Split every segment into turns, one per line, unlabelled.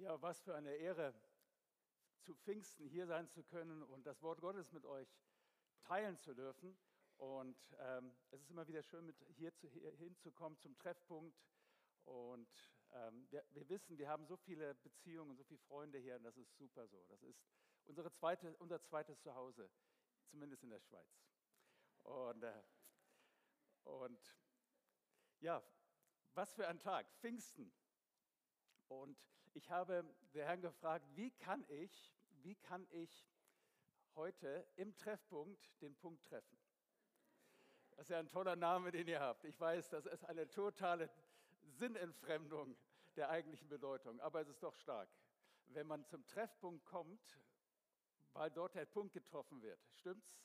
Ja, was für eine Ehre, zu Pfingsten hier sein zu können und das Wort Gottes mit euch teilen zu dürfen. Und ähm, es ist immer wieder schön, mit hier, zu, hier hinzukommen zum Treffpunkt. Und ähm, wir, wir, wissen, wir haben so viele Beziehungen, so viele Freunde hier und das ist super so. Das ist unsere zweite, unser zweites Zuhause, zumindest in der Schweiz. Und, äh, und ja, was für ein Tag, Pfingsten. Und ich habe den Herrn gefragt, wie kann ich, wie kann ich heute im Treffpunkt den Punkt treffen? Das ist ja ein toller Name, den ihr habt. Ich weiß, das ist eine totale Sinnentfremdung der eigentlichen Bedeutung, aber es ist doch stark. Wenn man zum Treffpunkt kommt, weil dort der Punkt getroffen wird, stimmt's?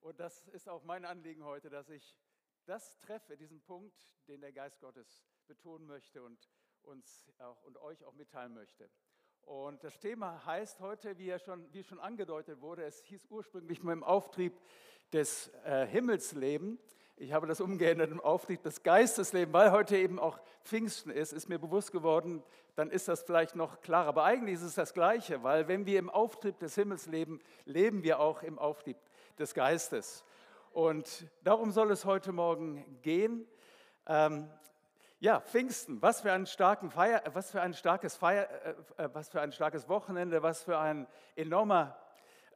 Und das ist auch mein Anliegen heute, dass ich das treffe, diesen Punkt, den der Geist Gottes betonen möchte und uns auch, und euch auch mitteilen möchte. Und das Thema heißt heute, wie, er schon, wie schon angedeutet wurde, es hieß ursprünglich mal im Auftrieb des äh, Himmelsleben. Ich habe das umgeändert im Auftrieb des Geistesleben, weil heute eben auch Pfingsten ist, ist mir bewusst geworden, dann ist das vielleicht noch klarer. Aber eigentlich ist es das Gleiche, weil wenn wir im Auftrieb des Himmels leben, leben wir auch im Auftrieb des Geistes. Und darum soll es heute Morgen gehen. Ähm, ja, Pfingsten, was für ein, Feier, was für ein starkes Feier, äh, äh, was für ein starkes Wochenende, was für ein enormer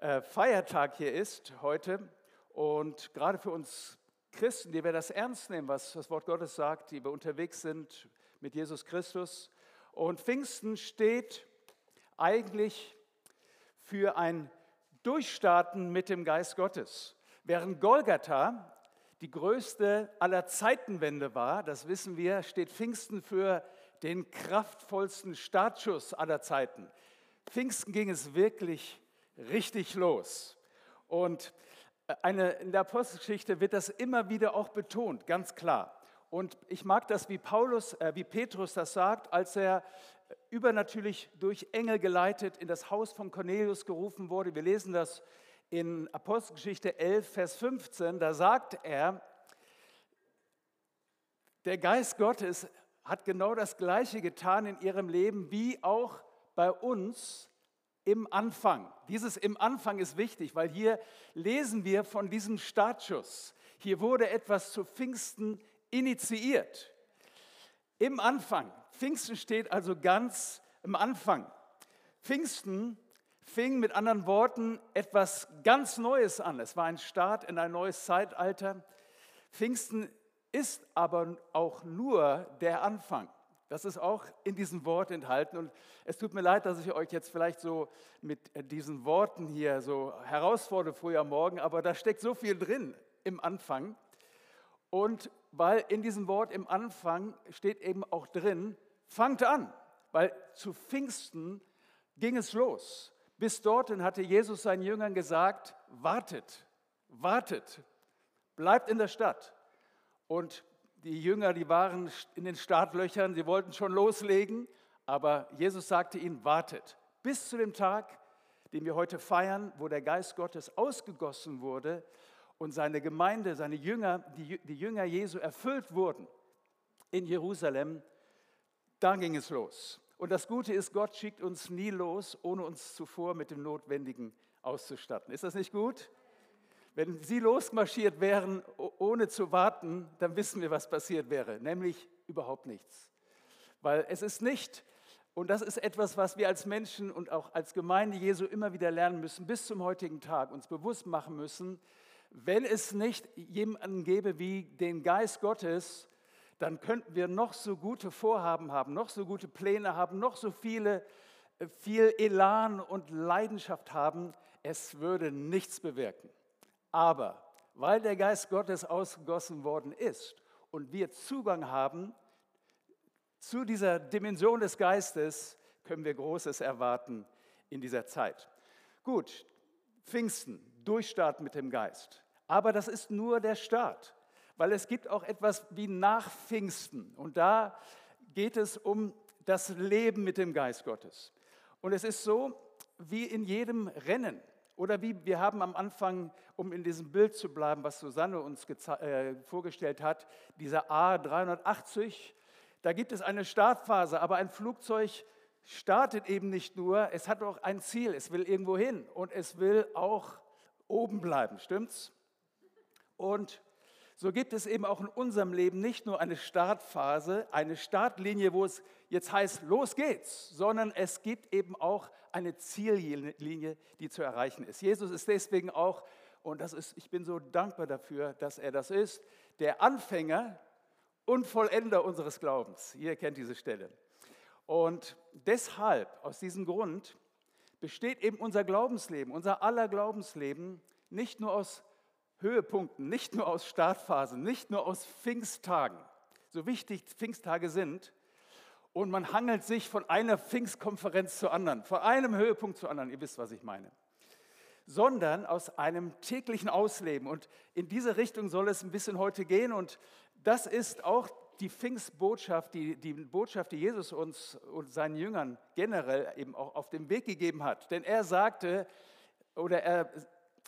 äh, Feiertag hier ist heute. Und gerade für uns Christen, die wir das ernst nehmen, was das Wort Gottes sagt, die wir unterwegs sind mit Jesus Christus. Und Pfingsten steht eigentlich für ein Durchstarten mit dem Geist Gottes. Während Golgatha die größte aller Zeitenwende war, das wissen wir, steht Pfingsten für den kraftvollsten Startschuss aller Zeiten. Pfingsten ging es wirklich richtig los. Und eine, in der Apostelgeschichte wird das immer wieder auch betont, ganz klar. Und ich mag das, wie Paulus, äh, wie Petrus das sagt, als er übernatürlich durch Engel geleitet in das Haus von Cornelius gerufen wurde. Wir lesen das in Apostelgeschichte 11, Vers 15, da sagt er, der Geist Gottes hat genau das Gleiche getan in ihrem Leben wie auch bei uns im Anfang. Dieses im Anfang ist wichtig, weil hier lesen wir von diesem Startschuss. Hier wurde etwas zu Pfingsten initiiert. Im Anfang. Pfingsten steht also ganz im Anfang. Pfingsten fing mit anderen Worten etwas ganz Neues an. Es war ein Start in ein neues Zeitalter. Pfingsten ist aber auch nur der Anfang. Das ist auch in diesem Wort enthalten. Und es tut mir leid, dass ich euch jetzt vielleicht so mit diesen Worten hier so herausfordere früh am Morgen, aber da steckt so viel drin im Anfang. Und weil in diesem Wort im Anfang steht eben auch drin, fangt an, weil zu Pfingsten ging es los. Bis dorthin hatte Jesus seinen Jüngern gesagt, wartet, wartet, bleibt in der Stadt. Und die Jünger, die waren in den Startlöchern, sie wollten schon loslegen, aber Jesus sagte ihnen, wartet bis zu dem Tag, den wir heute feiern, wo der Geist Gottes ausgegossen wurde und seine Gemeinde, seine Jünger, die, die Jünger Jesu erfüllt wurden in Jerusalem, da ging es los. Und das Gute ist, Gott schickt uns nie los, ohne uns zuvor mit dem Notwendigen auszustatten. Ist das nicht gut? Wenn Sie losmarschiert wären, ohne zu warten, dann wissen wir, was passiert wäre, nämlich überhaupt nichts. Weil es ist nicht, und das ist etwas, was wir als Menschen und auch als Gemeinde Jesu immer wieder lernen müssen, bis zum heutigen Tag uns bewusst machen müssen, wenn es nicht jemanden gäbe wie den Geist Gottes, dann könnten wir noch so gute Vorhaben haben, noch so gute Pläne haben, noch so viele, äh, viel Elan und Leidenschaft haben, es würde nichts bewirken. Aber weil der Geist Gottes ausgegossen worden ist und wir Zugang haben zu dieser Dimension des Geistes, können wir Großes erwarten in dieser Zeit. Gut, Pfingsten, Durchstart mit dem Geist. Aber das ist nur der Start weil es gibt auch etwas wie nach Pfingsten. Und da geht es um das Leben mit dem Geist Gottes. Und es ist so wie in jedem Rennen. Oder wie wir haben am Anfang, um in diesem Bild zu bleiben, was Susanne uns äh, vorgestellt hat, dieser A380, da gibt es eine Startphase, aber ein Flugzeug startet eben nicht nur, es hat auch ein Ziel, es will irgendwo hin und es will auch oben bleiben, stimmt's? Und so gibt es eben auch in unserem Leben nicht nur eine Startphase, eine Startlinie, wo es jetzt heißt, los geht's, sondern es gibt eben auch eine Ziellinie, die zu erreichen ist. Jesus ist deswegen auch, und das ist, ich bin so dankbar dafür, dass er das ist, der Anfänger und Vollender unseres Glaubens. Ihr kennt diese Stelle. Und deshalb, aus diesem Grund, besteht eben unser Glaubensleben, unser aller Glaubensleben nicht nur aus Höhepunkten, nicht nur aus Startphasen, nicht nur aus Pfingsttagen, so wichtig Pfingsttage sind. Und man hangelt sich von einer Pfingstkonferenz zur anderen, von einem Höhepunkt zur anderen, ihr wisst, was ich meine, sondern aus einem täglichen Ausleben. Und in diese Richtung soll es ein bisschen heute gehen. Und das ist auch die Pfingstbotschaft, die, die Botschaft, die Jesus uns und seinen Jüngern generell eben auch auf den Weg gegeben hat. Denn er sagte, oder er,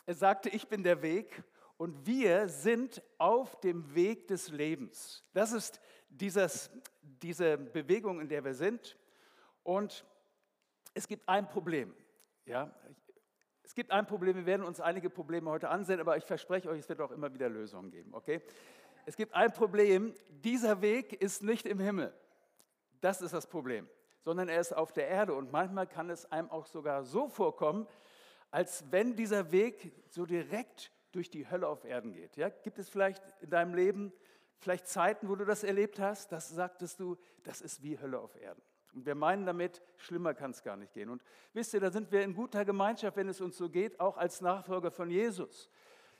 er sagte, ich bin der Weg und wir sind auf dem Weg des Lebens. Das ist dieses, diese Bewegung, in der wir sind. Und es gibt ein Problem. Ja? Es gibt ein Problem, wir werden uns einige Probleme heute ansehen, aber ich verspreche euch, es wird auch immer wieder Lösungen geben. Okay? Es gibt ein Problem, dieser Weg ist nicht im Himmel. Das ist das Problem, sondern er ist auf der Erde. Und manchmal kann es einem auch sogar so vorkommen, als wenn dieser Weg so direkt durch die Hölle auf Erden geht. Ja? Gibt es vielleicht in deinem Leben vielleicht Zeiten, wo du das erlebt hast? Das sagtest du, das ist wie Hölle auf Erden. Und wir meinen damit, schlimmer kann es gar nicht gehen. Und wisst ihr, da sind wir in guter Gemeinschaft, wenn es uns so geht, auch als Nachfolger von Jesus.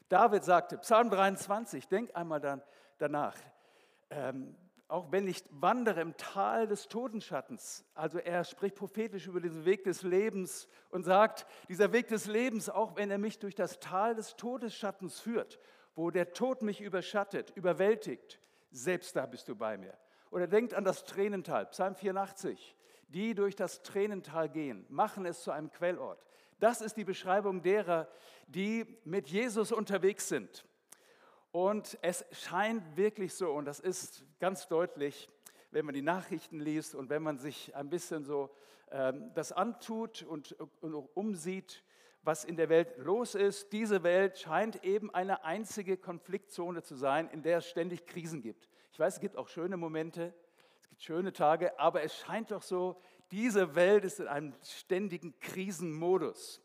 David sagte, Psalm 23, denk einmal dann danach, ähm, auch wenn ich wandere im Tal des Totenschattens, also er spricht prophetisch über diesen Weg des Lebens und sagt, dieser Weg des Lebens, auch wenn er mich durch das Tal des Todesschattens führt, wo der Tod mich überschattet, überwältigt, selbst da bist du bei mir. Oder denkt an das Tränental, Psalm 84, die durch das Tränental gehen, machen es zu einem Quellort. Das ist die Beschreibung derer, die mit Jesus unterwegs sind. Und es scheint wirklich so, und das ist ganz deutlich, wenn man die Nachrichten liest und wenn man sich ein bisschen so ähm, das antut und, und umsieht, was in der Welt los ist. Diese Welt scheint eben eine einzige Konfliktzone zu sein, in der es ständig Krisen gibt. Ich weiß, es gibt auch schöne Momente, es gibt schöne Tage, aber es scheint doch so, diese Welt ist in einem ständigen Krisenmodus.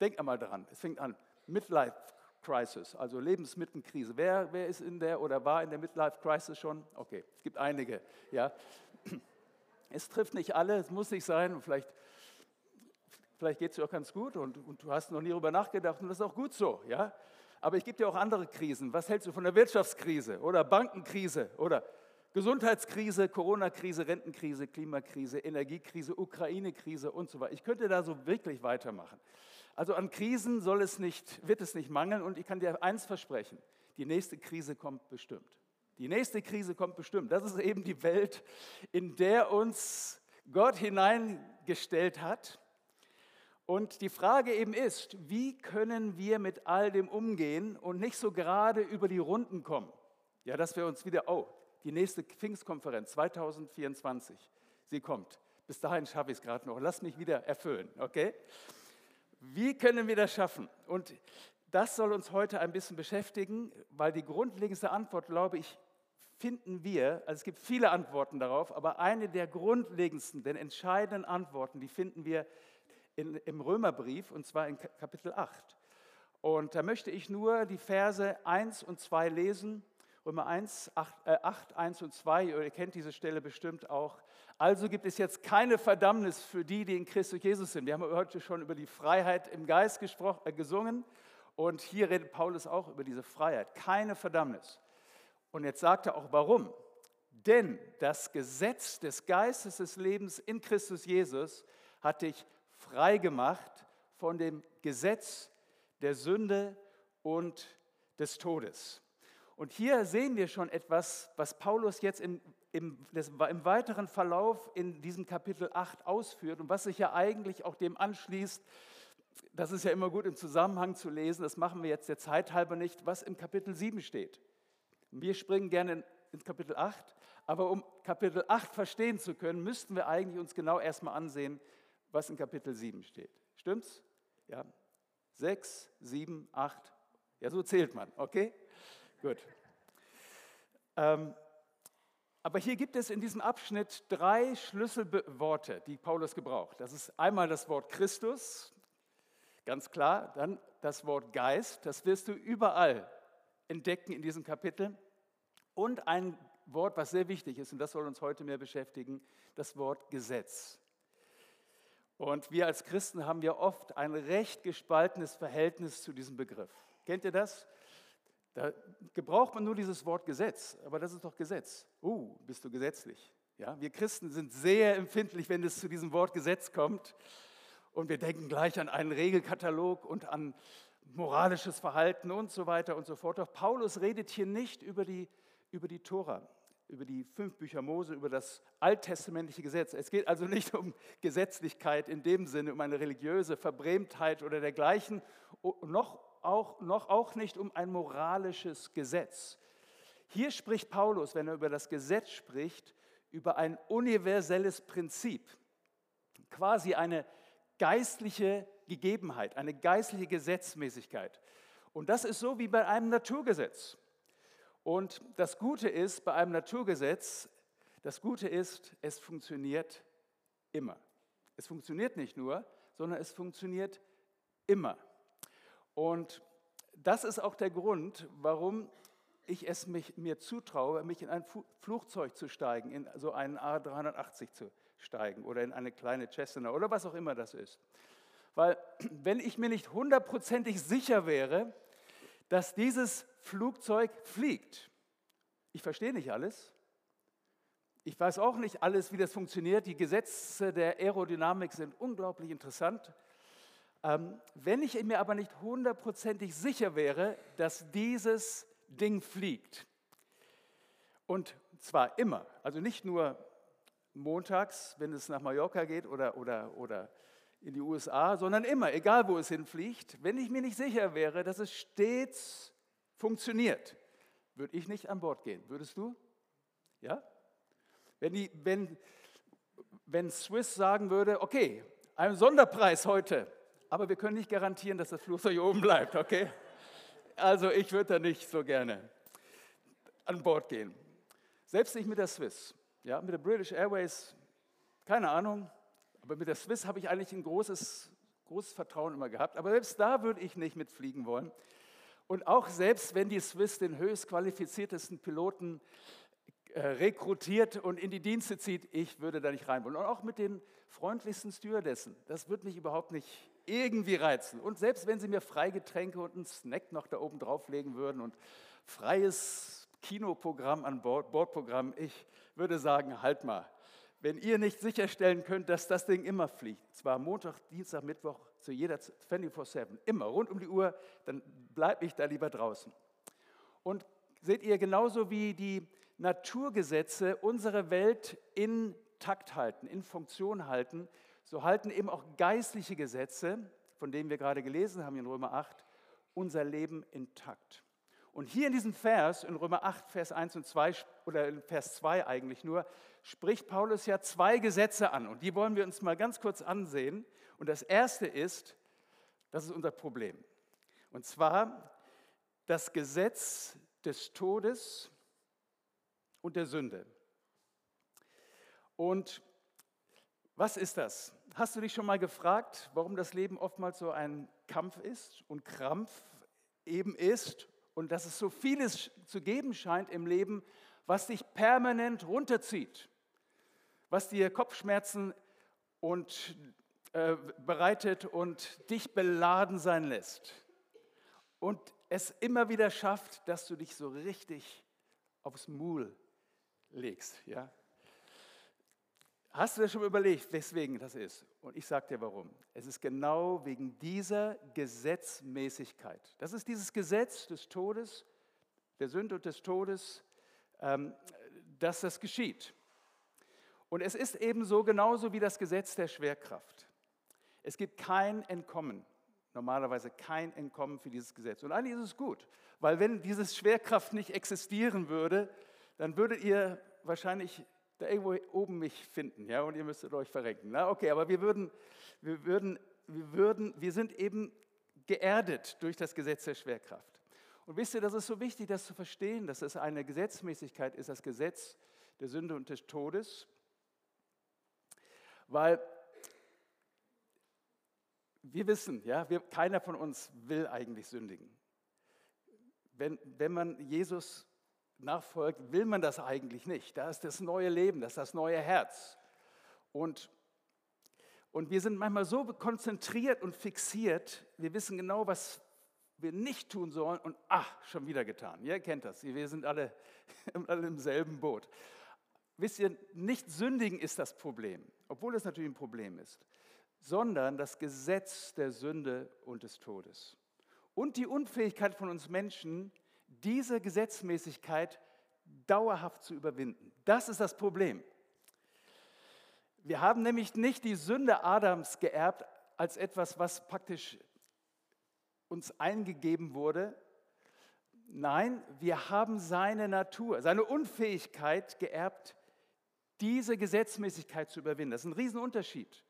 Denk einmal daran, es fängt an, Midlife Crisis, also Lebensmittelkrise. Wer, wer ist in der oder war in der Midlife Crisis schon? Okay, es gibt einige. Ja. Es trifft nicht alle, es muss nicht sein. Vielleicht, vielleicht geht es dir auch ganz gut und, und, du hast noch nie darüber nachgedacht und das ist auch gut so. Ja. Aber ich gebe dir auch andere Krisen. Was hältst du von der Wirtschaftskrise oder Bankenkrise oder Gesundheitskrise, Corona-Krise, Rentenkrise, Klimakrise, Energiekrise, Ukraine-Krise und so weiter. Ich könnte da so wirklich weitermachen. Also an Krisen soll es nicht, wird es nicht mangeln und ich kann dir eins versprechen, die nächste Krise kommt bestimmt. Die nächste Krise kommt bestimmt. Das ist eben die Welt, in der uns Gott hineingestellt hat. Und die Frage eben ist, wie können wir mit all dem umgehen und nicht so gerade über die Runden kommen? Ja, dass wir uns wieder, oh, die nächste Pfingstkonferenz 2024, sie kommt. Bis dahin schaffe ich es gerade noch. Lass mich wieder erfüllen, okay? Wie können wir das schaffen? Und das soll uns heute ein bisschen beschäftigen, weil die grundlegendste Antwort, glaube ich, finden wir, also es gibt viele Antworten darauf, aber eine der grundlegendsten, den entscheidenden Antworten, die finden wir in, im Römerbrief und zwar in Kapitel 8. Und da möchte ich nur die Verse 1 und 2 lesen Römer 1, 8, äh, 8, 1 und 2, ihr kennt diese Stelle bestimmt auch. Also gibt es jetzt keine Verdammnis für die, die in Christus Jesus sind. Wir haben heute schon über die Freiheit im Geist äh, gesungen und hier redet Paulus auch über diese Freiheit. Keine Verdammnis. Und jetzt sagt er auch warum. Denn das Gesetz des Geistes des Lebens in Christus Jesus hat dich frei gemacht von dem Gesetz der Sünde und des Todes. Und hier sehen wir schon etwas, was Paulus jetzt in, im, das, im weiteren Verlauf in diesem Kapitel 8 ausführt und was sich ja eigentlich auch dem anschließt. Das ist ja immer gut im Zusammenhang zu lesen, das machen wir jetzt der Zeit halber nicht, was im Kapitel 7 steht. Wir springen gerne ins Kapitel 8, Aber um Kapitel 8 verstehen zu können, müssten wir eigentlich uns genau erstmal ansehen, was in Kapitel 7 steht. Stimmt's? Ja. 6, 7, 8. Ja, so zählt man, okay? Gut. Ähm, aber hier gibt es in diesem Abschnitt drei Schlüsselworte, die Paulus gebraucht. Das ist einmal das Wort Christus, ganz klar, dann das Wort Geist, das wirst du überall entdecken in diesem Kapitel, und ein Wort, was sehr wichtig ist, und das soll uns heute mehr beschäftigen, das Wort Gesetz. Und wir als Christen haben ja oft ein recht gespaltenes Verhältnis zu diesem Begriff. Kennt ihr das? Da gebraucht man nur dieses Wort Gesetz, aber das ist doch Gesetz. Uh, bist du gesetzlich? Ja, wir Christen sind sehr empfindlich, wenn es zu diesem Wort Gesetz kommt. Und wir denken gleich an einen Regelkatalog und an moralisches Verhalten und so weiter und so fort. Doch Paulus redet hier nicht über die, über die Tora, über die fünf Bücher Mose, über das alttestamentliche Gesetz. Es geht also nicht um Gesetzlichkeit in dem Sinne, um eine religiöse Verbrämtheit oder dergleichen, noch auch, noch auch nicht um ein moralisches Gesetz. Hier spricht Paulus, wenn er über das Gesetz spricht, über ein universelles Prinzip, quasi eine geistliche Gegebenheit, eine geistliche Gesetzmäßigkeit. Und das ist so wie bei einem Naturgesetz. Und das Gute ist bei einem Naturgesetz, das Gute ist, es funktioniert immer. Es funktioniert nicht nur, sondern es funktioniert immer. Und das ist auch der Grund, warum ich es mich, mir zutraue, mich in ein Flugzeug zu steigen, in so einen A380 zu steigen oder in eine kleine Cessna oder was auch immer das ist. Weil wenn ich mir nicht hundertprozentig sicher wäre, dass dieses Flugzeug fliegt, ich verstehe nicht alles, ich weiß auch nicht alles, wie das funktioniert, die Gesetze der Aerodynamik sind unglaublich interessant, ähm, wenn ich mir aber nicht hundertprozentig sicher wäre, dass dieses Ding fliegt, und zwar immer, also nicht nur montags, wenn es nach Mallorca geht oder, oder, oder in die USA, sondern immer, egal wo es hinfliegt, wenn ich mir nicht sicher wäre, dass es stets funktioniert, würde ich nicht an Bord gehen. Würdest du? Ja? Wenn, die, wenn, wenn Swiss sagen würde, okay, ein Sonderpreis heute, aber wir können nicht garantieren, dass das Flugzeug oben bleibt, okay? Also ich würde da nicht so gerne an Bord gehen. Selbst nicht mit der Swiss. Ja, mit der British Airways, keine Ahnung, aber mit der Swiss habe ich eigentlich ein großes, großes Vertrauen immer gehabt. Aber selbst da würde ich nicht mitfliegen wollen. Und auch selbst wenn die Swiss den höchst qualifiziertesten Piloten äh, rekrutiert und in die Dienste zieht, ich würde da nicht rein wollen. Und auch mit den freundlichsten Stewardessen, das würde mich überhaupt nicht irgendwie reizen. Und selbst wenn sie mir Freigetränke und einen Snack noch da oben drauflegen würden und freies Kinoprogramm an Bord, Bordprogramm, ich würde sagen, halt mal. Wenn ihr nicht sicherstellen könnt, dass das Ding immer fliegt, zwar Montag, Dienstag, Mittwoch, zu jeder 24-7, immer rund um die Uhr, dann bleibe ich da lieber draußen. Und seht ihr, genauso wie die Naturgesetze unsere Welt in Takt halten, in Funktion halten, so halten eben auch geistliche Gesetze, von denen wir gerade gelesen haben in Römer 8, unser Leben intakt. Und hier in diesem Vers, in Römer 8, Vers 1 und 2, oder in Vers 2 eigentlich nur, spricht Paulus ja zwei Gesetze an. Und die wollen wir uns mal ganz kurz ansehen. Und das erste ist, das ist unser Problem. Und zwar das Gesetz des Todes und der Sünde. Und was ist das? Hast du dich schon mal gefragt, warum das Leben oftmals so ein Kampf ist und Krampf eben ist und dass es so vieles zu geben scheint im Leben, was dich permanent runterzieht, was dir Kopfschmerzen und, äh, bereitet und dich beladen sein lässt und es immer wieder schafft, dass du dich so richtig aufs Mul legst, ja? Hast du dir schon überlegt, weswegen das ist? Und ich sage dir warum. Es ist genau wegen dieser Gesetzmäßigkeit. Das ist dieses Gesetz des Todes, der Sünde und des Todes, ähm, dass das geschieht. Und es ist ebenso genauso wie das Gesetz der Schwerkraft. Es gibt kein Entkommen, normalerweise kein Entkommen für dieses Gesetz. Und eigentlich ist es gut, weil wenn diese Schwerkraft nicht existieren würde, dann würdet ihr wahrscheinlich da irgendwo oben mich finden, ja, und ihr müsstet euch verrenken. Na, okay, aber wir würden, wir würden, wir würden, wir sind eben geerdet durch das Gesetz der Schwerkraft. Und wisst ihr, das ist so wichtig, das zu verstehen, dass es eine Gesetzmäßigkeit ist, das Gesetz der Sünde und des Todes, weil wir wissen, ja, wir, keiner von uns will eigentlich sündigen. Wenn, wenn man Jesus nachfolgt, will man das eigentlich nicht. Da ist das neue Leben, das ist das neue Herz. Und, und wir sind manchmal so konzentriert und fixiert, wir wissen genau, was wir nicht tun sollen und ach, schon wieder getan. Ihr kennt das, wir sind alle, alle im selben Boot. Wisst ihr, nicht sündigen ist das Problem, obwohl es natürlich ein Problem ist, sondern das Gesetz der Sünde und des Todes. Und die Unfähigkeit von uns Menschen, diese Gesetzmäßigkeit dauerhaft zu überwinden. Das ist das Problem. Wir haben nämlich nicht die Sünde Adams geerbt als etwas, was praktisch uns eingegeben wurde. Nein, wir haben seine Natur, seine Unfähigkeit geerbt, diese Gesetzmäßigkeit zu überwinden. Das ist ein Riesenunterschied.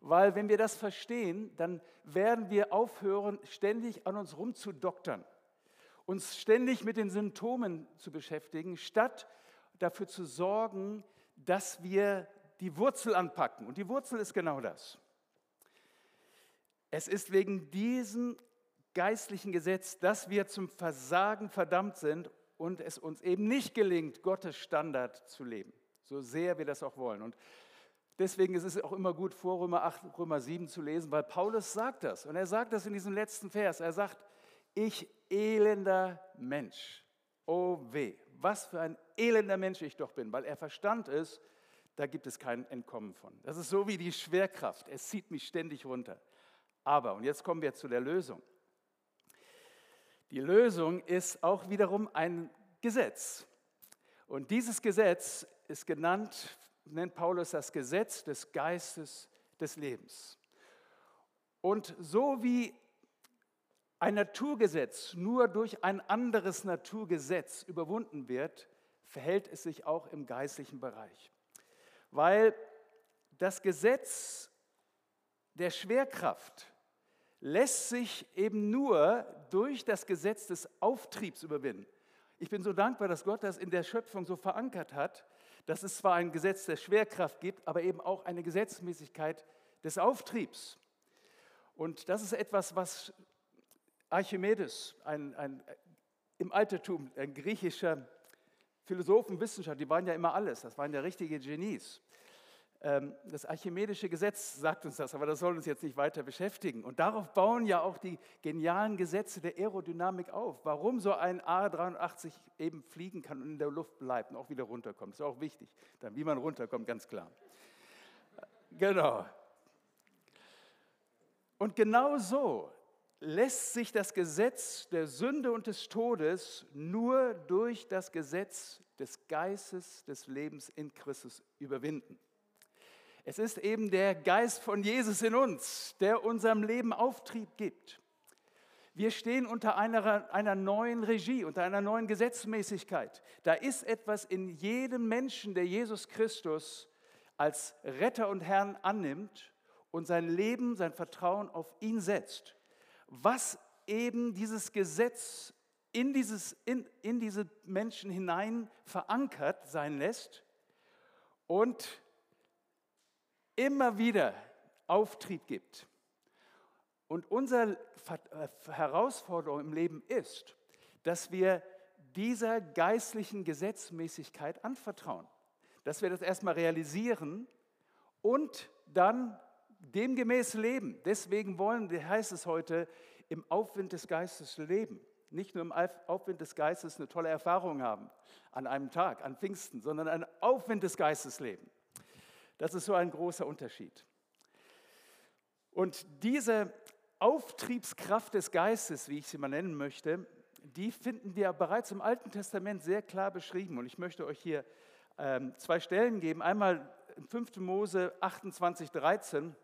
Weil wenn wir das verstehen, dann werden wir aufhören, ständig an uns rumzudoktern uns ständig mit den Symptomen zu beschäftigen, statt dafür zu sorgen, dass wir die Wurzel anpacken. Und die Wurzel ist genau das. Es ist wegen diesem geistlichen Gesetz, dass wir zum Versagen verdammt sind und es uns eben nicht gelingt, Gottes Standard zu leben, so sehr wir das auch wollen. Und deswegen ist es auch immer gut, vor Römer 8, Römer 7 zu lesen, weil Paulus sagt das. Und er sagt das in diesem letzten Vers. Er sagt, ich elender Mensch. Oh weh, was für ein elender Mensch ich doch bin, weil er Verstand ist, da gibt es kein Entkommen von. Das ist so wie die Schwerkraft, es zieht mich ständig runter. Aber, und jetzt kommen wir zu der Lösung. Die Lösung ist auch wiederum ein Gesetz. Und dieses Gesetz ist genannt, nennt Paulus das Gesetz des Geistes des Lebens. Und so wie ein Naturgesetz nur durch ein anderes Naturgesetz überwunden wird, verhält es sich auch im geistlichen Bereich. Weil das Gesetz der Schwerkraft lässt sich eben nur durch das Gesetz des Auftriebs überwinden. Ich bin so dankbar, dass Gott das in der Schöpfung so verankert hat, dass es zwar ein Gesetz der Schwerkraft gibt, aber eben auch eine Gesetzmäßigkeit des Auftriebs. Und das ist etwas, was Archimedes, ein, ein, im Altertum ein griechischer Philosoph und Wissenschaftler, die waren ja immer alles, das waren ja richtige Genies. Ähm, das archimedische Gesetz sagt uns das, aber das soll uns jetzt nicht weiter beschäftigen. Und darauf bauen ja auch die genialen Gesetze der Aerodynamik auf. Warum so ein A380 eben fliegen kann und in der Luft bleibt und auch wieder runterkommt, ist auch wichtig. Dann, wie man runterkommt, ganz klar. Genau. Und genau so lässt sich das Gesetz der Sünde und des Todes nur durch das Gesetz des Geistes des Lebens in Christus überwinden. Es ist eben der Geist von Jesus in uns, der unserem Leben Auftrieb gibt. Wir stehen unter einer, einer neuen Regie, unter einer neuen Gesetzmäßigkeit. Da ist etwas in jedem Menschen, der Jesus Christus als Retter und Herrn annimmt und sein Leben, sein Vertrauen auf ihn setzt was eben dieses Gesetz in, dieses, in, in diese Menschen hinein verankert sein lässt und immer wieder Auftrieb gibt. Und unsere äh, Herausforderung im Leben ist, dass wir dieser geistlichen Gesetzmäßigkeit anvertrauen. Dass wir das erstmal realisieren und dann demgemäß leben. Deswegen wollen, heißt es heute, im Aufwind des Geistes leben. Nicht nur im Aufwind des Geistes eine tolle Erfahrung haben an einem Tag, an Pfingsten, sondern ein Aufwind des Geistes leben. Das ist so ein großer Unterschied. Und diese Auftriebskraft des Geistes, wie ich sie mal nennen möchte, die finden wir bereits im Alten Testament sehr klar beschrieben. Und ich möchte euch hier ähm, zwei Stellen geben. Einmal 5. Mose 28, 13.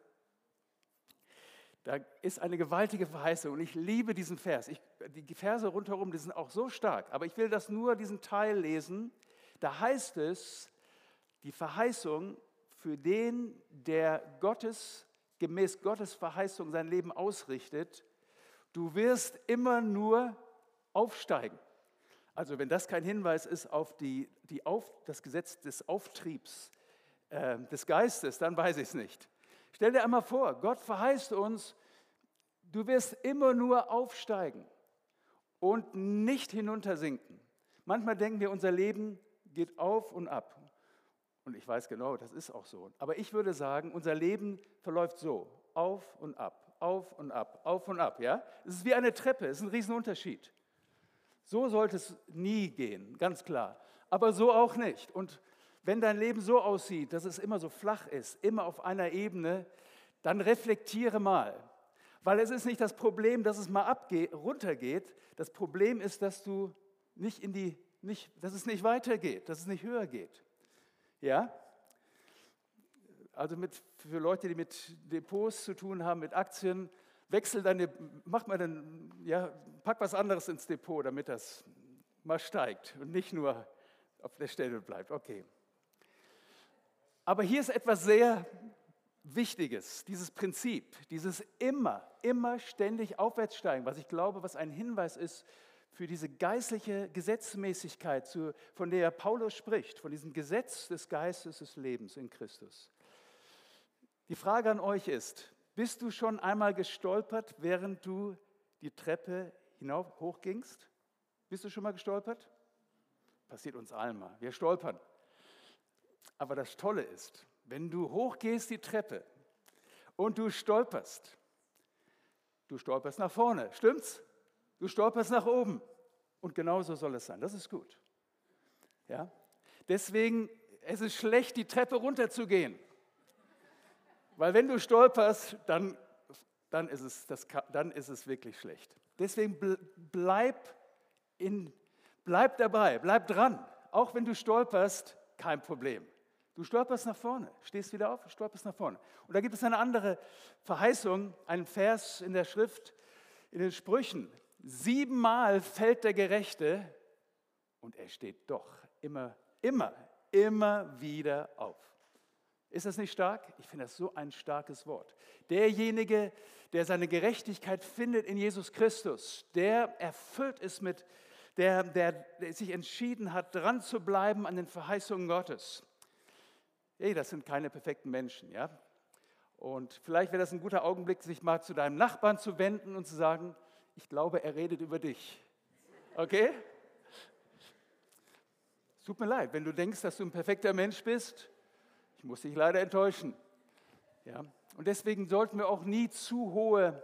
Da ist eine gewaltige Verheißung und ich liebe diesen Vers. Ich, die Verse rundherum, die sind auch so stark, aber ich will das nur diesen Teil lesen, Da heißt es, die Verheißung für den, der Gottes, gemäß Gottes Verheißung sein Leben ausrichtet, du wirst immer nur aufsteigen. Also wenn das kein Hinweis ist auf die, die auf, das Gesetz des Auftriebs äh, des Geistes, dann weiß ich es nicht. Stell dir einmal vor, Gott verheißt uns, du wirst immer nur aufsteigen und nicht hinuntersinken. Manchmal denken wir, unser Leben geht auf und ab. Und ich weiß genau, das ist auch so. Aber ich würde sagen, unser Leben verläuft so, auf und ab, auf und ab, auf und ab. Ja? Es ist wie eine Treppe, es ist ein Riesenunterschied. So sollte es nie gehen, ganz klar. Aber so auch nicht. Und wenn dein Leben so aussieht, dass es immer so flach ist, immer auf einer Ebene, dann reflektiere mal. Weil es ist nicht das Problem, dass es mal runtergeht. Das Problem ist, dass du nicht in die, nicht, dass es nicht weitergeht, dass es nicht höher geht. Ja? Also mit, für Leute, die mit Depots zu tun haben, mit Aktien, wechsel deine, mach mal dann, ja, pack was anderes ins Depot, damit das mal steigt und nicht nur auf der Stelle bleibt. Okay. Aber hier ist etwas sehr Wichtiges, dieses Prinzip, dieses immer, immer ständig aufwärtssteigen, was ich glaube, was ein Hinweis ist für diese geistliche Gesetzmäßigkeit, von der Paulus spricht, von diesem Gesetz des Geistes des Lebens in Christus. Die Frage an euch ist, bist du schon einmal gestolpert, während du die Treppe hinauf hochgingst? Bist du schon mal gestolpert? Passiert uns allen mal. Wir stolpern. Aber das Tolle ist, wenn du hochgehst die Treppe und du stolperst, du stolperst nach vorne, stimmt's? Du stolperst nach oben. Und genauso soll es sein. Das ist gut. Ja? Deswegen, es ist schlecht, die Treppe runterzugehen. Weil wenn du stolperst, dann, dann, ist, es, das, dann ist es wirklich schlecht. Deswegen bleib, in, bleib dabei, bleib dran. Auch wenn du stolperst, kein Problem. Du stolperst nach vorne, stehst wieder auf, stolperst nach vorne. Und da gibt es eine andere Verheißung, einen Vers in der Schrift, in den Sprüchen. Siebenmal fällt der Gerechte und er steht doch immer, immer, immer wieder auf. Ist das nicht stark? Ich finde das so ein starkes Wort. Derjenige, der seine Gerechtigkeit findet in Jesus Christus, der erfüllt ist mit, der, der, der sich entschieden hat, dran zu bleiben an den Verheißungen Gottes hey, das sind keine perfekten Menschen, ja. Und vielleicht wäre das ein guter Augenblick, sich mal zu deinem Nachbarn zu wenden und zu sagen, ich glaube, er redet über dich. Okay? Es tut mir leid, wenn du denkst, dass du ein perfekter Mensch bist, ich muss dich leider enttäuschen. Ja? Und deswegen sollten wir auch nie zu hohe,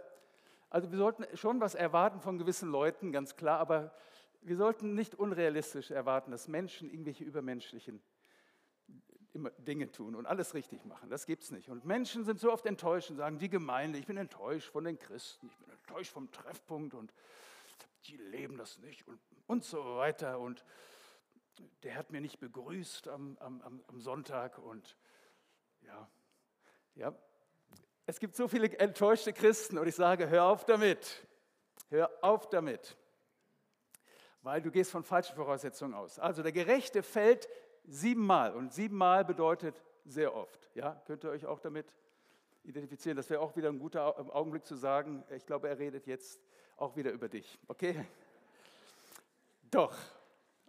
also wir sollten schon was erwarten von gewissen Leuten, ganz klar, aber wir sollten nicht unrealistisch erwarten, dass Menschen irgendwelche übermenschlichen immer Dinge tun und alles richtig machen. Das gibt es nicht. Und Menschen sind so oft enttäuscht und sagen, die Gemeinde, ich bin enttäuscht von den Christen, ich bin enttäuscht vom Treffpunkt und die leben das nicht und, und so weiter. Und der hat mir nicht begrüßt am, am, am Sonntag und ja, ja. Es gibt so viele enttäuschte Christen und ich sage, hör auf damit. Hör auf damit. Weil du gehst von falschen Voraussetzungen aus. Also der Gerechte fällt Siebenmal. Und siebenmal bedeutet sehr oft. Ja, könnt ihr euch auch damit identifizieren? Das wäre auch wieder ein guter Augenblick zu sagen, ich glaube, er redet jetzt auch wieder über dich. Okay? Doch.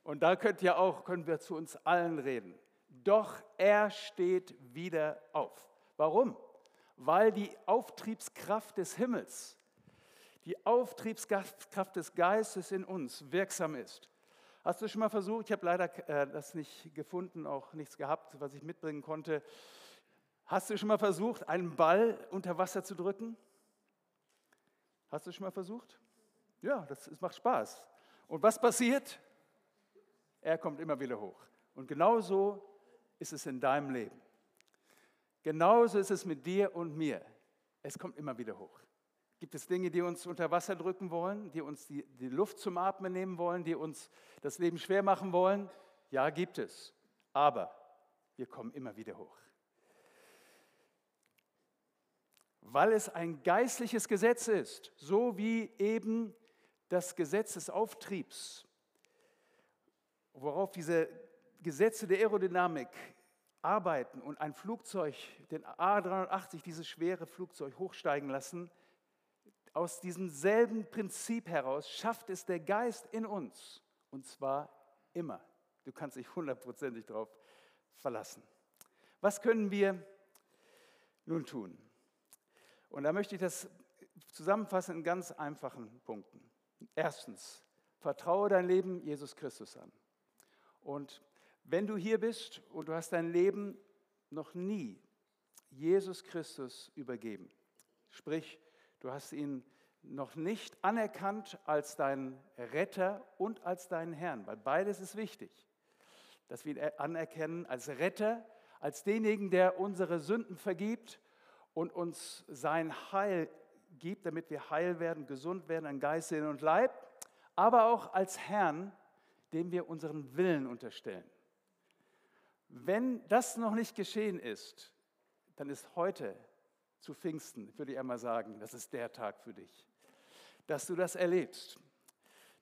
Und da könnt ihr auch, können wir zu uns allen reden. Doch er steht wieder auf. Warum? Weil die Auftriebskraft des Himmels, die Auftriebskraft des Geistes in uns wirksam ist. Hast du schon mal versucht, ich habe leider äh, das nicht gefunden, auch nichts gehabt, was ich mitbringen konnte. Hast du schon mal versucht, einen Ball unter Wasser zu drücken? Hast du schon mal versucht? Ja, das, das macht Spaß. Und was passiert? Er kommt immer wieder hoch. Und genauso ist es in deinem Leben. Genauso ist es mit dir und mir. Es kommt immer wieder hoch. Gibt es Dinge, die uns unter Wasser drücken wollen, die uns die, die Luft zum Atmen nehmen wollen, die uns das Leben schwer machen wollen? Ja, gibt es. Aber wir kommen immer wieder hoch. Weil es ein geistliches Gesetz ist, so wie eben das Gesetz des Auftriebs, worauf diese Gesetze der Aerodynamik arbeiten und ein Flugzeug, den A380, dieses schwere Flugzeug hochsteigen lassen, aus diesem selben Prinzip heraus schafft es der Geist in uns. Und zwar immer. Du kannst dich hundertprozentig darauf verlassen. Was können wir nun tun? Und da möchte ich das zusammenfassen in ganz einfachen Punkten. Erstens, vertraue dein Leben Jesus Christus an. Und wenn du hier bist und du hast dein Leben noch nie Jesus Christus übergeben, sprich, du hast ihn noch nicht anerkannt als deinen Retter und als deinen Herrn, weil beides ist wichtig, dass wir ihn anerkennen als Retter, als denjenigen, der unsere Sünden vergibt und uns sein Heil gibt, damit wir heil werden, gesund werden an Geist, Seele und Leib, aber auch als Herrn, dem wir unseren Willen unterstellen. Wenn das noch nicht geschehen ist, dann ist heute zu Pfingsten, würde ich einmal sagen, das ist der Tag für dich, dass du das erlebst,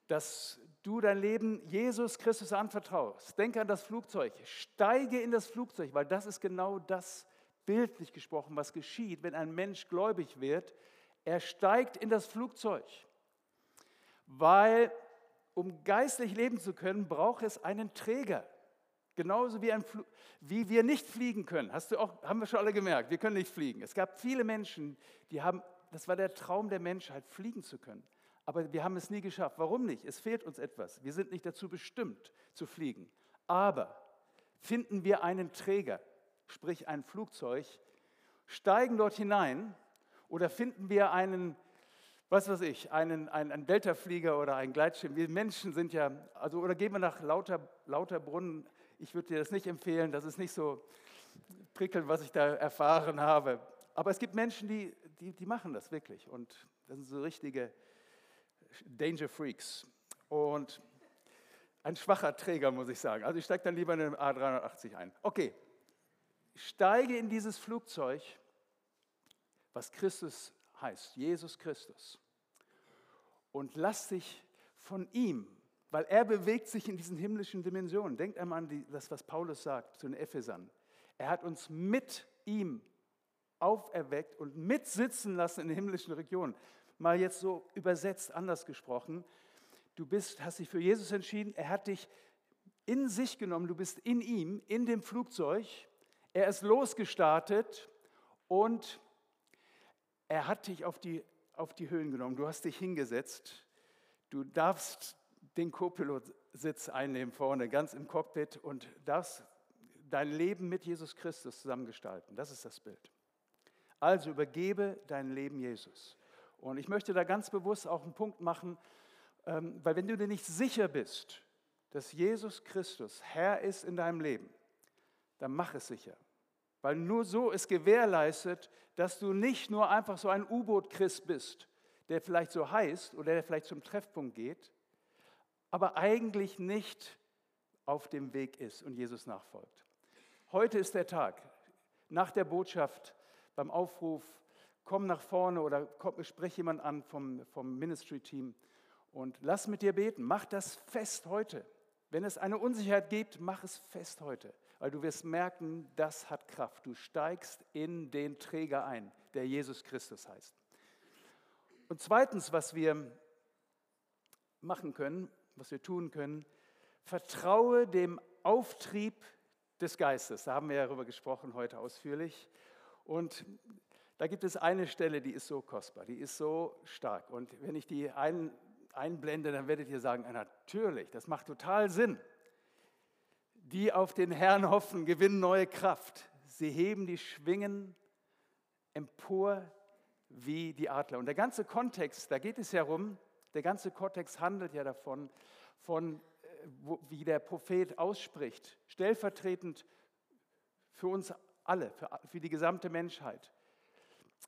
dass du dein Leben Jesus Christus anvertraust. Denke an das Flugzeug, steige in das Flugzeug, weil das ist genau das, bildlich gesprochen, was geschieht, wenn ein Mensch gläubig wird. Er steigt in das Flugzeug, weil um geistlich leben zu können, braucht es einen Träger. Genauso wie, wie wir nicht fliegen können. Hast du auch, haben wir schon alle gemerkt, wir können nicht fliegen. Es gab viele Menschen, die haben, das war der Traum der Menschheit, fliegen zu können. Aber wir haben es nie geschafft. Warum nicht? Es fehlt uns etwas. Wir sind nicht dazu bestimmt zu fliegen. Aber finden wir einen Träger, sprich ein Flugzeug, steigen dort hinein oder finden wir einen was weiß ich, einen, einen, einen Deltaflieger oder einen Gleitschirm. Wir Menschen sind ja, also oder gehen wir nach Lauter, Lauterbrunnen. Ich würde dir das nicht empfehlen, das ist nicht so prickelnd, was ich da erfahren habe. Aber es gibt Menschen, die, die, die machen das wirklich und das sind so richtige Danger Freaks. Und ein schwacher Träger, muss ich sagen. Also ich steige dann lieber in den A380 ein. Okay, steige in dieses Flugzeug, was Christus heißt, Jesus Christus. Und lass dich von ihm, weil er bewegt sich in diesen himmlischen Dimensionen. Denkt einmal an die, das, was Paulus sagt zu den Ephesern. Er hat uns mit ihm auferweckt und mitsitzen lassen in den himmlischen Regionen. Mal jetzt so übersetzt, anders gesprochen. Du bist, hast dich für Jesus entschieden, er hat dich in sich genommen, du bist in ihm, in dem Flugzeug, er ist losgestartet und er hat dich auf die, auf die Höhen genommen. Du hast dich hingesetzt. Du darfst den Co-Pilot-Sitz einnehmen vorne, ganz im Cockpit und darfst dein Leben mit Jesus Christus zusammengestalten. Das ist das Bild. Also übergebe dein Leben Jesus. Und ich möchte da ganz bewusst auch einen Punkt machen, ähm, weil wenn du dir nicht sicher bist, dass Jesus Christus Herr ist in deinem Leben, dann mach es sicher. Weil nur so ist gewährleistet, dass du nicht nur einfach so ein U-Boot-Christ bist, der vielleicht so heißt oder der vielleicht zum Treffpunkt geht, aber eigentlich nicht auf dem Weg ist und Jesus nachfolgt. Heute ist der Tag, nach der Botschaft, beim Aufruf, komm nach vorne oder komm, sprich jemand an vom, vom Ministry-Team und lass mit dir beten. Mach das fest heute. Wenn es eine Unsicherheit gibt, mach es fest heute weil du wirst merken, das hat Kraft. Du steigst in den Träger ein, der Jesus Christus heißt. Und zweitens, was wir machen können, was wir tun können, vertraue dem Auftrieb des Geistes. Da haben wir ja darüber gesprochen heute ausführlich. Und da gibt es eine Stelle, die ist so kostbar, die ist so stark. Und wenn ich die ein, einblende, dann werdet ihr sagen, natürlich, das macht total Sinn. Die auf den Herrn hoffen, gewinnen neue Kraft. Sie heben die Schwingen empor wie die Adler. Und der ganze Kontext, da geht es ja rum, der ganze Kontext handelt ja davon, von äh, wie der Prophet ausspricht, stellvertretend für uns alle, für, für die gesamte Menschheit.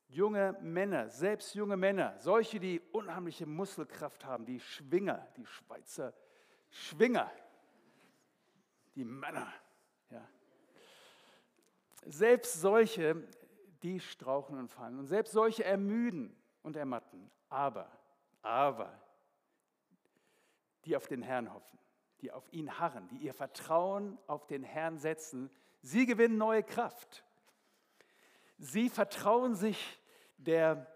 Junge Männer, selbst junge Männer, solche, die unheimliche Muskelkraft haben, die Schwinger, die Schweizer Schwinger, die Männer. Ja. Selbst solche, die strauchen und fallen. Und selbst solche ermüden und ermatten. Aber, aber, die auf den Herrn hoffen, die auf ihn harren, die ihr Vertrauen auf den Herrn setzen, sie gewinnen neue Kraft. Sie vertrauen sich der,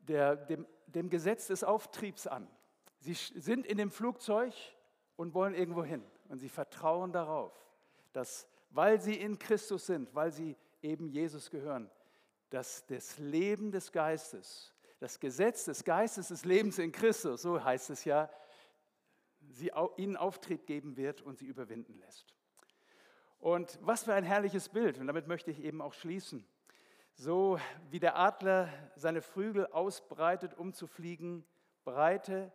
der, dem, dem Gesetz des Auftriebs an. Sie sind in dem Flugzeug und wollen irgendwo hin. Und sie vertrauen darauf, dass, weil sie in Christus sind, weil sie eben Jesus gehören, dass das Leben des Geistes, das Gesetz des Geistes des Lebens in Christus, so heißt es ja, sie, ihnen Auftrieb geben wird und sie überwinden lässt. Und was für ein herrliches Bild, und damit möchte ich eben auch schließen. So wie der Adler seine Flügel ausbreitet, um zu fliegen, breite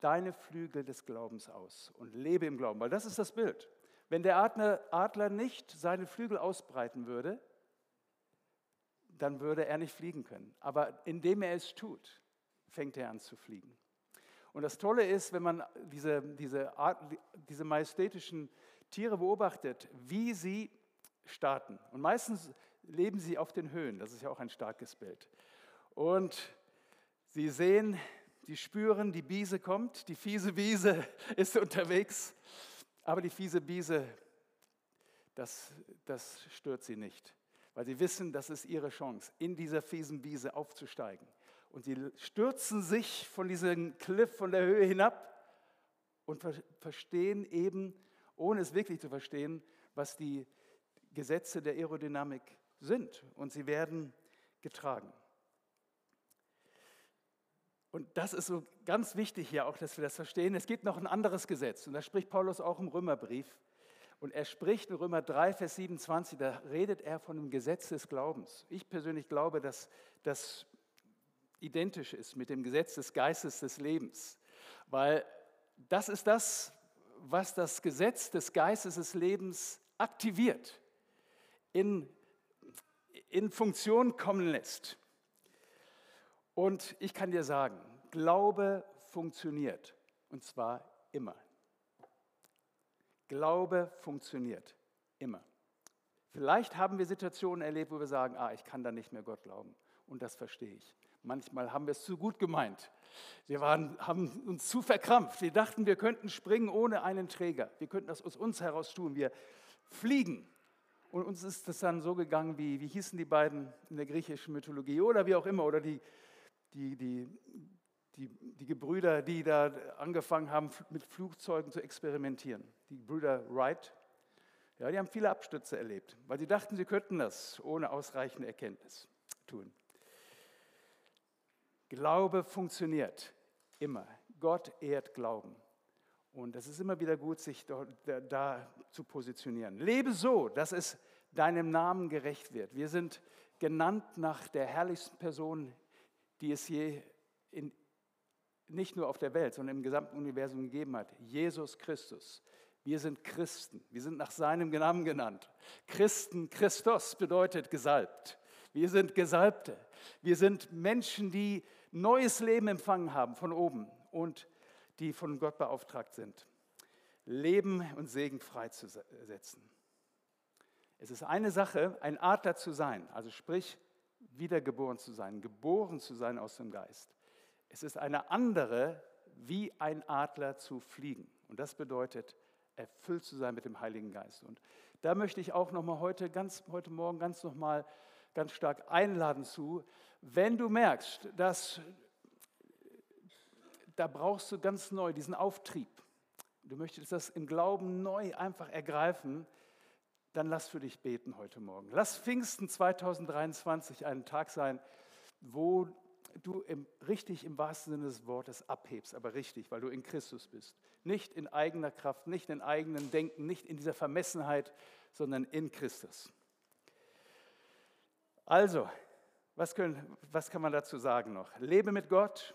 deine Flügel des Glaubens aus und lebe im Glauben, weil das ist das Bild. Wenn der Adler, Adler nicht seine Flügel ausbreiten würde, dann würde er nicht fliegen können. Aber indem er es tut, fängt er an zu fliegen. Und das Tolle ist, wenn man diese, diese, Art, diese majestätischen Tiere beobachtet, wie sie starten. Und meistens leben sie auf den Höhen. Das ist ja auch ein starkes Bild. Und sie sehen, sie spüren, die Biese kommt, die fiese Biese ist unterwegs. Aber die fiese Biese, das, das stört sie nicht, weil sie wissen, das ist ihre Chance, in dieser fiesen Biese aufzusteigen. Und sie stürzen sich von diesem Cliff, von der Höhe hinab und verstehen eben, ohne es wirklich zu verstehen, was die Gesetze der Aerodynamik sind. Und sie werden getragen. Und das ist so ganz wichtig hier auch, dass wir das verstehen. Es gibt noch ein anderes Gesetz und da spricht Paulus auch im Römerbrief. Und er spricht in Römer 3, Vers 27, da redet er von dem Gesetz des Glaubens. Ich persönlich glaube, dass das identisch ist mit dem Gesetz des Geistes des Lebens, weil das ist das, was das Gesetz des Geistes des Lebens aktiviert, in, in Funktion kommen lässt. Und ich kann dir sagen, Glaube funktioniert und zwar immer. Glaube funktioniert immer. Vielleicht haben wir Situationen erlebt, wo wir sagen, ah, ich kann da nicht mehr Gott glauben. Und das verstehe ich. Manchmal haben wir es zu gut gemeint. Wir waren, haben uns zu verkrampft. Wir dachten, wir könnten springen ohne einen Träger. Wir könnten das aus uns heraus tun. Wir fliegen. Und uns ist das dann so gegangen, wie, wie hießen die beiden in der griechischen Mythologie oder wie auch immer, oder die, die, die, die, die Gebrüder, die da angefangen haben, mit Flugzeugen zu experimentieren. Die Brüder Wright, ja, die haben viele Abstürze erlebt, weil sie dachten, sie könnten das ohne ausreichende Erkenntnis tun. Glaube funktioniert immer. Gott ehrt Glauben. Und es ist immer wieder gut, sich da, da, da, zu positionieren. Lebe so, dass es deinem Namen gerecht wird. Wir sind genannt nach der herrlichsten Person, die es je in, nicht nur auf der Welt, sondern im gesamten Universum gegeben hat. Jesus Christus. Wir sind Christen. Wir sind nach seinem Namen genannt. Christen, Christus bedeutet gesalbt. Wir sind Gesalbte. Wir sind Menschen, die neues Leben empfangen haben von oben und die von Gott beauftragt sind, Leben und Segen freizusetzen. Es ist eine Sache, ein Adler zu sein, also sprich, wiedergeboren zu sein, geboren zu sein aus dem Geist. Es ist eine andere, wie ein Adler zu fliegen. Und das bedeutet, erfüllt zu sein mit dem Heiligen Geist. Und da möchte ich auch noch mal heute, ganz, heute Morgen ganz noch mal ganz stark einladen zu, wenn du merkst, dass da brauchst du ganz neu diesen Auftrieb, du möchtest das im Glauben neu einfach ergreifen, dann lass für dich beten heute Morgen. Lass Pfingsten 2023 einen Tag sein, wo du im, richtig im wahrsten Sinne des Wortes abhebst, aber richtig, weil du in Christus bist. Nicht in eigener Kraft, nicht in eigenem Denken, nicht in dieser Vermessenheit, sondern in Christus. Also, was, können, was kann man dazu sagen noch? Lebe mit Gott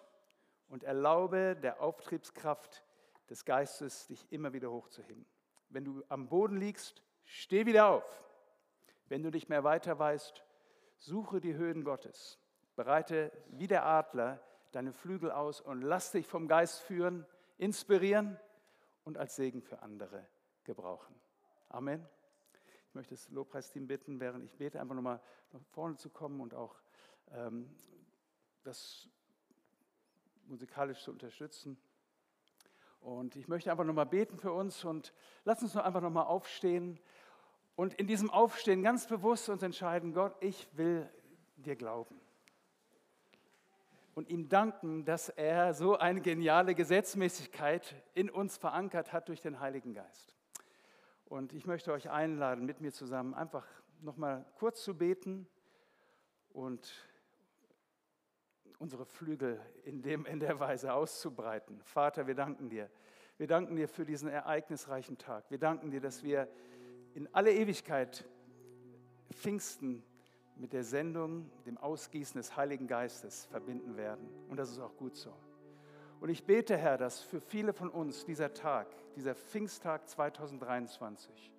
und erlaube der Auftriebskraft des Geistes, dich immer wieder hochzuheben. Wenn du am Boden liegst, steh wieder auf. Wenn du nicht mehr weiter weißt, suche die Höhen Gottes. Bereite wie der Adler deine Flügel aus und lass dich vom Geist führen, inspirieren und als Segen für andere gebrauchen. Amen. Ich möchte das Lobpreisteam bitten, während ich bete, einfach nochmal nach vorne zu kommen und auch ähm, das musikalisch zu unterstützen. Und ich möchte einfach nochmal beten für uns und lass uns doch einfach nochmal aufstehen und in diesem Aufstehen ganz bewusst uns entscheiden, Gott, ich will dir glauben. Und ihm danken, dass er so eine geniale Gesetzmäßigkeit in uns verankert hat durch den Heiligen Geist. Und ich möchte euch einladen, mit mir zusammen einfach nochmal kurz zu beten und unsere Flügel in, dem, in der Weise auszubreiten. Vater, wir danken dir. Wir danken dir für diesen ereignisreichen Tag. Wir danken dir, dass wir in alle Ewigkeit Pfingsten mit der Sendung, dem Ausgießen des Heiligen Geistes verbinden werden. Und das ist auch gut so. Und ich bete, Herr, dass für viele von uns dieser Tag, dieser Pfingsttag 2023,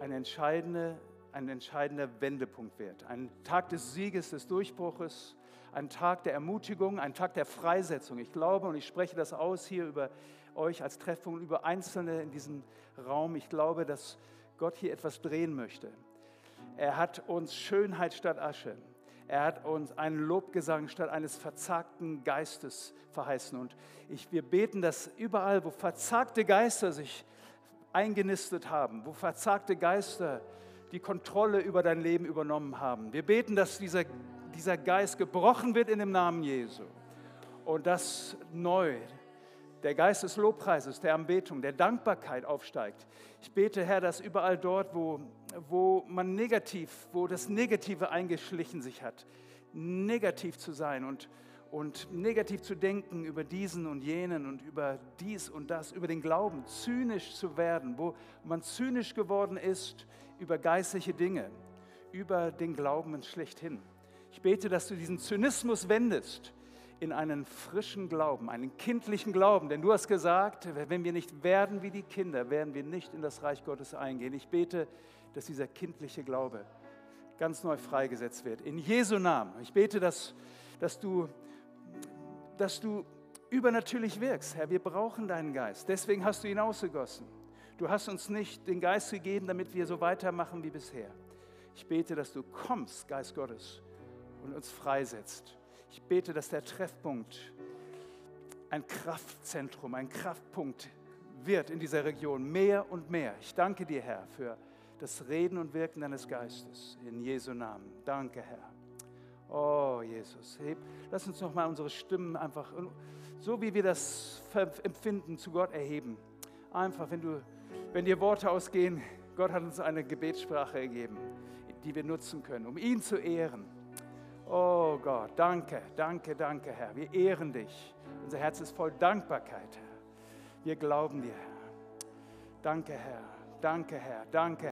ein, entscheidende, ein entscheidender Wendepunkt wird. Ein Tag des Sieges, des Durchbruches, ein Tag der Ermutigung, ein Tag der Freisetzung. Ich glaube und ich spreche das aus hier über euch als Treffpunkt, über Einzelne in diesem Raum. Ich glaube, dass Gott hier etwas drehen möchte. Er hat uns Schönheit statt Asche. Er hat uns einen Lobgesang statt eines verzagten Geistes verheißen. Und ich, wir beten, dass überall, wo verzagte Geister sich eingenistet haben, wo verzagte Geister die Kontrolle über dein Leben übernommen haben, wir beten, dass dieser dieser Geist gebrochen wird in dem Namen Jesu. Und dass neu der Geist des Lobpreises, der Anbetung, der Dankbarkeit aufsteigt. Ich bete, Herr, dass überall dort, wo, wo man negativ, wo das Negative eingeschlichen sich hat, negativ zu sein und, und negativ zu denken über diesen und jenen und über dies und das, über den Glauben, zynisch zu werden, wo man zynisch geworden ist über geistliche Dinge, über den Glauben schlechthin. Ich bete, dass du diesen Zynismus wendest in einen frischen Glauben, einen kindlichen Glauben. Denn du hast gesagt, wenn wir nicht werden wie die Kinder, werden wir nicht in das Reich Gottes eingehen. Ich bete, dass dieser kindliche Glaube ganz neu freigesetzt wird. In Jesu Namen. Ich bete, dass, dass, du, dass du übernatürlich wirkst. Herr, wir brauchen deinen Geist. Deswegen hast du ihn ausgegossen. Du hast uns nicht den Geist gegeben, damit wir so weitermachen wie bisher. Ich bete, dass du kommst, Geist Gottes, und uns freisetzt. Ich bete, dass der Treffpunkt ein Kraftzentrum, ein Kraftpunkt wird in dieser Region, mehr und mehr. Ich danke dir, Herr, für das Reden und Wirken deines Geistes. In Jesu Namen. Danke, Herr. Oh, Jesus, heb, lass uns nochmal unsere Stimmen einfach, so wie wir das empfinden, zu Gott erheben. Einfach, wenn, du, wenn dir Worte ausgehen, Gott hat uns eine Gebetssprache gegeben, die wir nutzen können, um ihn zu ehren. Oh Gott, danke, danke, danke, Herr. Wir ehren dich. Unser Herz ist voll Dankbarkeit. Wir glauben dir, Herr. Danke, Herr. Danke, Herr. Danke,